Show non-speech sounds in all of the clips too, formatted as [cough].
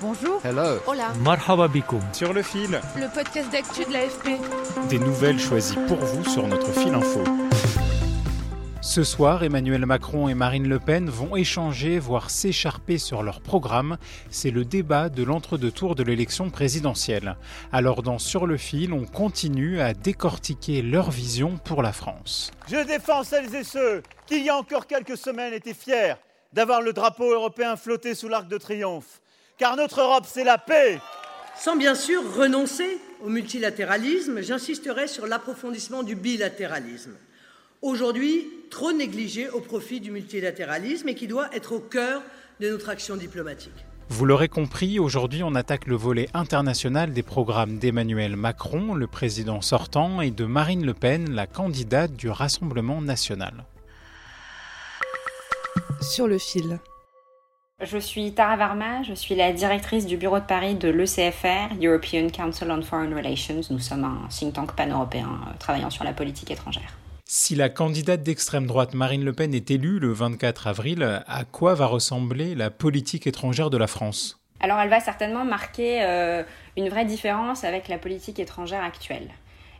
Bonjour. Hello. Hola. Marhaba bikoum. Sur le fil, Le podcast d'actu de l'AFP. des nouvelles choisies pour vous sur notre fil info. Ce soir, Emmanuel Macron et Marine Le Pen vont échanger, voire s'écharper sur leur programme. C'est le débat de l'entre-deux tours de l'élection présidentielle. Alors dans Sur le fil, on continue à décortiquer leur vision pour la France. Je défends celles et ceux qui, il y a encore quelques semaines, étaient fiers d'avoir le drapeau européen flotté sous l'arc de triomphe. Car notre Europe, c'est la paix. Sans bien sûr renoncer au multilatéralisme, j'insisterai sur l'approfondissement du bilatéralisme. Aujourd'hui, trop négligé au profit du multilatéralisme et qui doit être au cœur de notre action diplomatique. Vous l'aurez compris, aujourd'hui on attaque le volet international des programmes d'Emmanuel Macron, le président sortant, et de Marine Le Pen, la candidate du Rassemblement national. Sur le fil. Je suis Tara Varma, je suis la directrice du bureau de Paris de l'ECFR, European Council on Foreign Relations. Nous sommes un think tank pan-européen euh, travaillant sur la politique étrangère. Si la candidate d'extrême droite Marine Le Pen est élue le 24 avril, à quoi va ressembler la politique étrangère de la France? Alors elle va certainement marquer euh, une vraie différence avec la politique étrangère actuelle.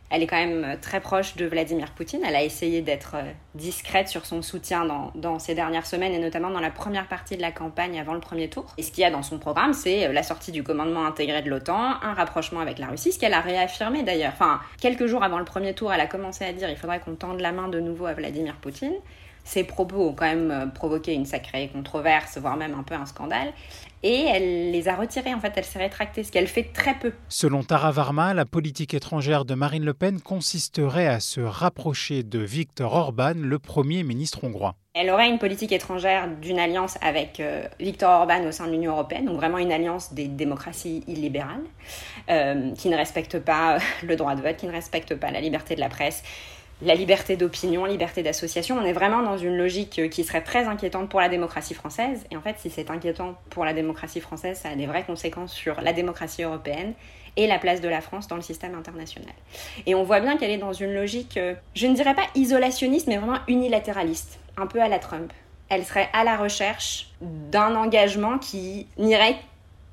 Elle est quand même euh, très proche de Vladimir Poutine. Elle a essayé d'être euh, discrète sur son soutien dans, ces dernières semaines et notamment dans la première partie de la campagne avant le premier tour. Et ce qu'il y a dans son programme, c'est euh, la sortie du commandement intégré de l'OTAN, un rapprochement avec la Russie, ce qu'elle a réaffirmé d'ailleurs. Enfin, quelques jours avant le premier tour, elle a commencé à dire il faudrait qu'on tende la main de nouveau à Vladimir Poutine. Ses propos ont quand même provoqué une sacrée controverse, voire même un peu un scandale. Et elle les a retirés, en fait, elle s'est rétractée, ce qu'elle fait très peu. Selon Tara Varma, la politique étrangère de Marine Le Pen consisterait à se rapprocher de Viktor Orban, le Premier ministre hongrois. Elle aurait une politique étrangère d'une alliance avec euh, Viktor Orban au sein de l'Union européenne, donc vraiment une alliance des démocraties illibérales, euh, qui ne respecte pas [laughs] le droit de vote, qui ne respecte pas la liberté de la presse, la liberté d'opinion, liberté d'association. On est vraiment dans une logique qui serait très inquiétante pour la démocratie française. Et en fait, si c'est inquiétant pour la démocratie française, ça a des vraies conséquences sur la démocratie européenne et la place de la France dans le système international. Et on voit bien qu'elle est dans une logique, euh, je ne dirais pas isolationniste, mais vraiment unilatéraliste, un peu à la Trump. Elle serait à la recherche d'un engagement qui n'irait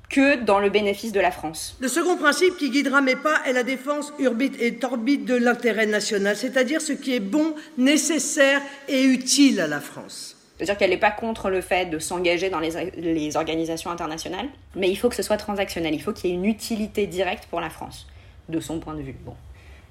que dans le bénéfice de la France. Le second principe qui guidera mes pas est la défense urbite et torbite de l'intérêt national, c'est-à-dire ce qui est bon, nécessaire et utile à la France. C'est-à-dire qu'elle n'est pas contre le fait de s'engager dans les, les, organisations internationales, mais il faut que ce soit transactionnel, il faut qu'il y ait une utilité directe pour la France, de son point de vue. Bon.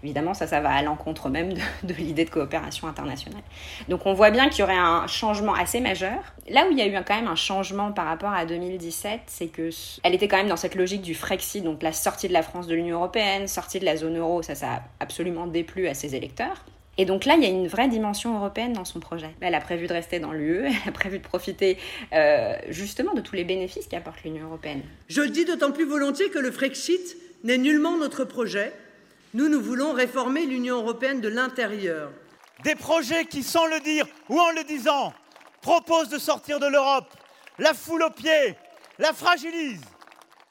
Évidemment, ça, ça va à l'encontre même de, l'idée de coopération internationale. Donc on voit bien qu'il y aurait un changement assez majeur. Là où il y a eu quand même un changement par rapport à 2017, c'est que elle était quand même dans cette logique du Frexit, donc la sortie de la France de l'Union européenne, sortie de la zone euro, ça, ça a absolument déplu à ses électeurs. Et donc là, il y a une vraie dimension européenne dans son projet. Elle a prévu de rester dans l'UE, elle a prévu de profiter euh, justement de tous les bénéfices qu'apporte l'Union européenne. Je le dis d'autant plus volontiers que le Frexit n'est nullement notre projet. Nous, nous voulons réformer l'Union européenne de l'intérieur. Des projets qui, sans le dire ou en le disant, proposent de sortir de l'Europe, la foule aux pieds, la fragilisent.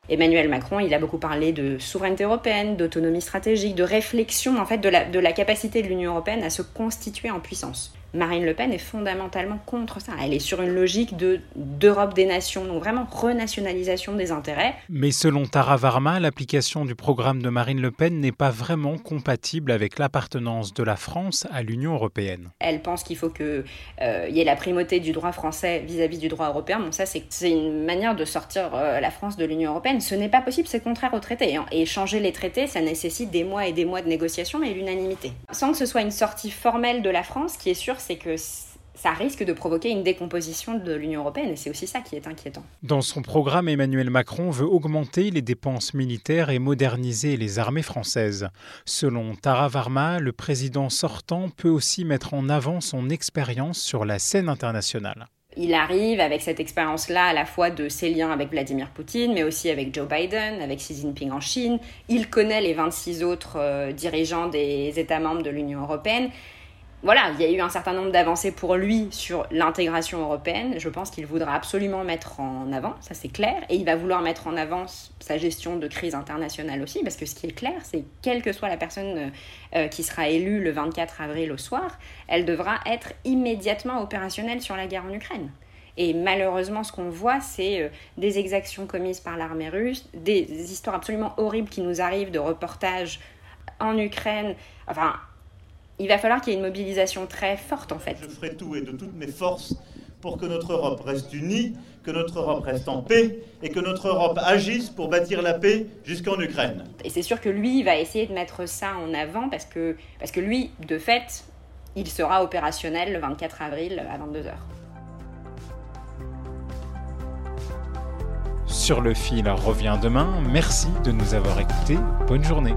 Emmanuel Macron, il a beaucoup parlé de souveraineté européenne, d'autonomie stratégique, de réflexion en fait de la, de la capacité de l'Union européenne à se constituer en puissance. Marine Le Pen est fondamentalement contre ça. Elle est sur une logique de d'Europe des nations, donc vraiment renationalisation des intérêts. Mais selon Tara Varma, l'application du programme de Marine Le Pen n'est pas vraiment compatible avec l'appartenance de la France à l'Union européenne. Elle pense qu'il faut qu'il euh, y ait la primauté du droit français vis-à-vis -vis du droit européen. Bon, ça, c'est une manière de sortir euh, la France de l'Union européenne. Ce n'est pas possible, c'est contraire aux traités. Et changer les traités, ça nécessite des mois et des mois de négociations et l'unanimité. Sans que ce soit une sortie formelle de la France, qui est sûr, c'est que ça risque de provoquer une décomposition de l'Union européenne et c'est aussi ça qui est inquiétant. Dans son programme, Emmanuel Macron veut augmenter les dépenses militaires et moderniser les armées françaises. Selon Tara Varma, le président sortant peut aussi mettre en avant son expérience sur la scène internationale. Il arrive avec cette expérience-là à la fois de ses liens avec Vladimir Poutine, mais aussi avec Joe Biden, avec Xi Jinping en Chine. Il connaît les 26 autres euh, dirigeants des États membres de l'Union européenne voilà, il y a eu un certain nombre d'avancées pour lui sur l'intégration européenne. Je pense qu'il voudra absolument mettre en avant, ça c'est clair, et il va vouloir mettre en avant sa gestion de crise internationale aussi, parce que ce qui est clair, c'est quelle que soit la personne euh, qui sera élue le 24 avril au soir, elle devra être immédiatement opérationnelle sur la guerre en Ukraine. Et malheureusement, ce qu'on voit, c'est euh, des exactions commises par l'armée russe, des histoires absolument horribles qui nous arrivent de reportages en Ukraine. Enfin, il va falloir qu'il y ait une mobilisation très forte en fait. Je ferai tout et de toutes mes forces pour que notre Europe reste unie, que notre Europe reste en paix et que notre Europe agisse pour bâtir la paix jusqu'en Ukraine. Et c'est sûr que lui va essayer de mettre ça en avant parce que, parce que lui, de fait, il sera opérationnel le 24 avril à 22h. Sur le fil revient demain. Merci de nous avoir écoutés. Bonne journée.